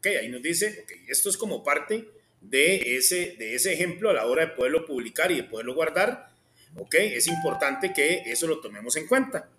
Ok, ahí nos dice, ok, esto es como parte de ese, de ese ejemplo a la hora de poderlo publicar y de poderlo guardar. Ok, es importante que eso lo tomemos en cuenta.